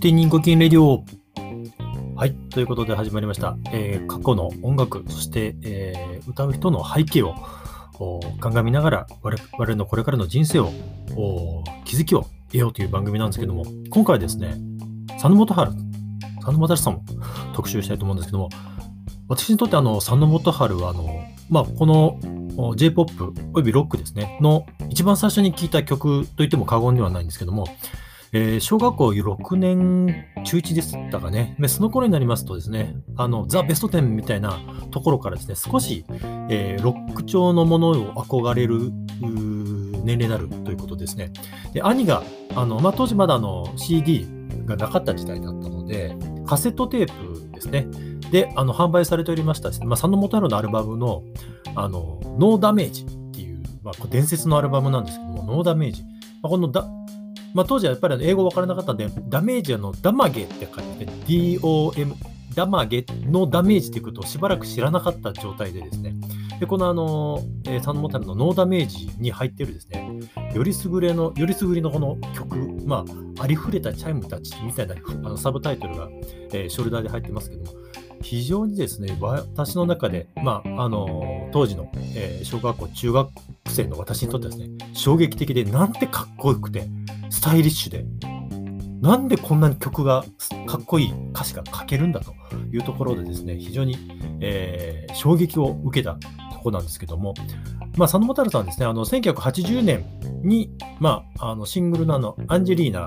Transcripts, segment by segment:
手にごきげんレディオ。はい。ということで始まりました。えー、過去の音楽、そして、えー、歌う人の背景を鑑みながら我々のこれからの人生を気づきを得ようという番組なんですけども、今回はですね、佐野元春、佐野元春さんを特集したいと思うんですけども、私にとってあの佐野元春はあの、まあ、この J-POP およびロックですね、の一番最初に聴いた曲といっても過言ではないんですけども、えー、小学校6年中1でしたかね。その頃になりますとですね、あの、ザ・ベスト10みたいなところからですね、少し、えー、ロック調のものを憧れる年齢になるということですね。で、兄が、あの、まあ、当時まだあの CD がなかった時代だったので、カセットテープですね。で、あの、販売されておりました、まあ、佐野元春のアルバムの、あの、ノーダメージっていう、まあ、伝説のアルバムなんですけども、ノーダメージ。まあ、このまあ、当時はやっぱり英語分からなかったんで、ダメージのダマゲって書いて、DOM、ダマゲのダメージっていうことをしばらく知らなかった状態でですね、でこのあの、えー、サンモタルのノーダメージに入ってるですね、よりすぐれの、よりすぐりのこの曲、まあ、ありふれたチャイムたちみたいなあのサブタイトルが、えー、ショルダーで入ってますけども、非常にですね、私の中で、まあ、あの当時の、えー、小学校、中学生の私にとってはですね、衝撃的で、なんてかっこよくて、スタイリッシュで、なんでこんなに曲がかっこいい歌詞が書けるんだというところでですね、非常に、えー、衝撃を受けたとこなんですけども、まあ、佐野元春さんですね、あの1980年に、まあ、あのシングルのあのアンジェリーナ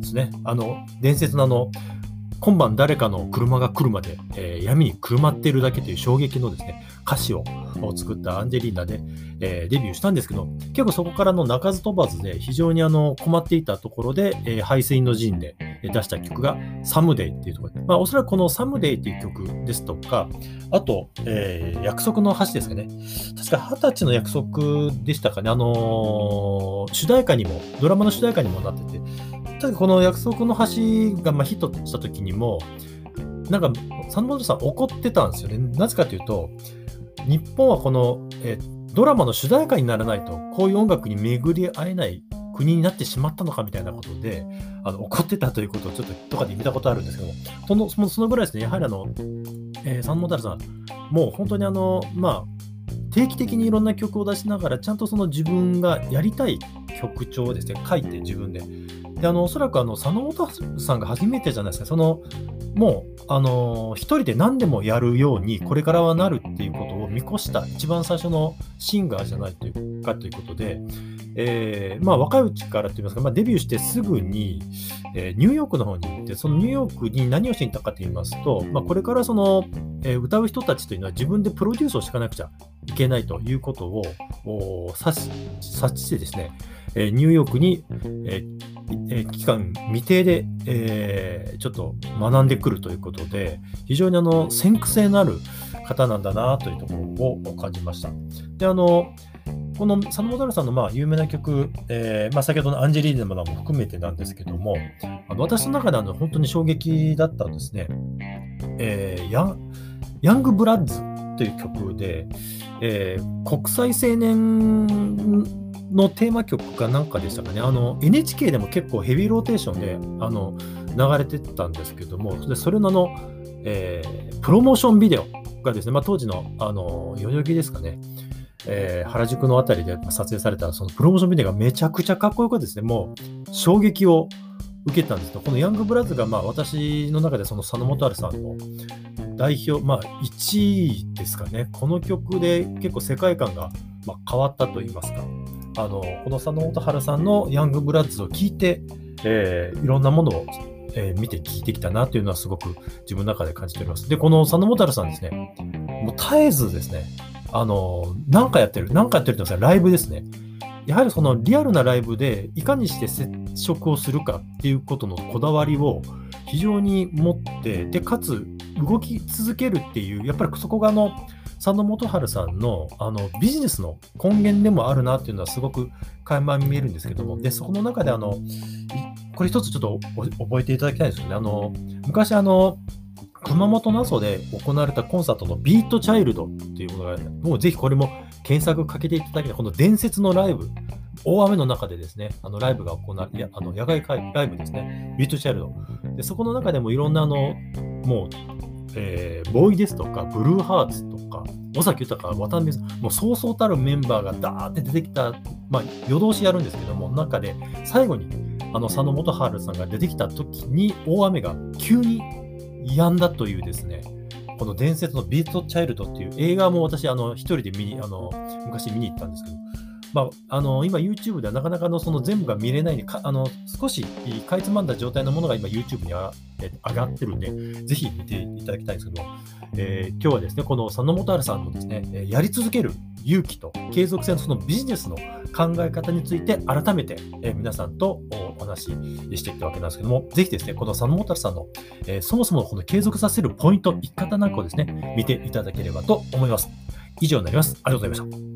ですね、あの伝説のあの今晩誰かの車が来るまで、えー、闇にくるまっているだけという衝撃のですね、歌詞を作ったアンジェリーナで、えー、デビューしたんですけど、結構そこからの鳴かず飛ばずで非常にあの困っていたところで、えー、排水の陣で出した曲がサムデイっていうところで、まあ、おそらくこのサムデイっていう曲ですとか、あと、えー、約束の橋ですかね。確か二十歳の約束でしたかね。あのー、主題歌にも、ドラマの主題歌にもなってて、ただこの約束の橋がまあヒットした時にも、なんか、サンボードさん怒ってたんですよね。なぜかというと、日本はこの、えドラマの主題歌にならないと、こういう音楽に巡り合えない国になってしまったのかみたいなことで、あの怒ってたということをちょっととかで見たことあるんですけども、そのそのぐらいですね、やはりあの、えー、サンモダルさん、もう本当にあの、まあ、定期的にいろんな曲を出しながら、ちゃんとその自分がやりたい曲調をですね、書いて自分で。で、あの、おそらくあの、佐野元さんが初めてじゃないですか、その、もう、あの、一人で何でもやるように、これからはなるっていうことを見越した一番最初のシンガーじゃないというかということで、えー、まあ、若いうちからといいますか、まあ、デビューしてすぐに、えー、ニューヨークの方に行って、そのニューヨークに何をしに行ったかと言いますと、まあ、これからその、えー、歌う人たちというのは自分でプロデュースをしていかなくちゃいけないということを察してですね、えー、ニューヨークに、えー、期間未定で、えー、ちょっと学んでくるということで、非常にあの先駆性のある方なんだなというところを感じました。で、あの、この佐野元さんのまあ有名な曲、えーまあ、先ほどのアンジェリーナも含めてなんですけども、あの私の中であの本当に衝撃だったんですね。えー、ヤンヤングブラッズという曲で、えー、国際青年のテーマ曲かなんかでしたかね。あの、NHK でも結構ヘビーローテーションで、あの、流れてたんですけども、でそれのあの、えー、プロモーションビデオがですね、まあ、当時の、あの、代々木ですかね、えー、原宿のあたりで撮影されたそのプロモーションビデオがめちゃくちゃかっこよくですね、もう衝撃を受けたんですけど、このヤングブラズがまあ私の中でその佐野元春さんの代表、まあ1位ですかね、この曲で結構世界観がま変わったと言いますか、あのこの佐野元春さんのヤングブラッズを聞いて、えー、いろんなものを、えー、見て聞いてきたなというのはすごく自分の中で感じております。で、この佐野元春さんですね、もう絶えずですね、あの、何かやってる、何かやってるって言いますライブですね。やはりそのリアルなライブでいかにして接触をするかっていうことのこだわりを非常に持って、で、かつ動き続けるっていう、やっぱりそこがあの、佐野元春さんのあのビジネスの根源でもあるなっていうのはすごく垣間見えるんですけども、で、そこの中であの、これ一つちょっと覚えていただきたいんですよね。あの、昔あの、熊本の阿蘇で行われたコンサートのビートチャイルドっていうものが、もうぜひこれも検索かけていただきたい、この伝説のライブ。大雨の中でですね、あのライブが行われ、あの野外ライブですね、ビートチャイルド。でそこの中でもいろんなあの、もう、えー、ボーイですとか、ブルーハーツとか、尾崎豊、渡辺さん、もうそうそうたるメンバーがダーって出てきた、まあ、夜通しやるんですけども、中で最後にあの佐野元春さんが出てきた時に大雨が急に止んだというですね、この伝説のビートチャイルドっていう映画も私、あの、一人で見に、あの、昔見に行ったんですけど、まあ、あの今 YouTube ではなかなかのその全部が見れないであの少しかいつまんだ状態のものが今 YouTube にあ上がってるんで、ぜひ見ていただきたいんですけど、えー、今日はですね、この佐野元春さんのですね、やり続ける勇気と継続性のそのビジネスの考え方について改めて、えー、皆さんとお話ししていったわけなんですけども、ぜひですね、この佐野元春さんの、えー、そもそもこの継続させるポイント、生き方なんかをですね、見ていただければと思います。以上になります。ありがとうございました。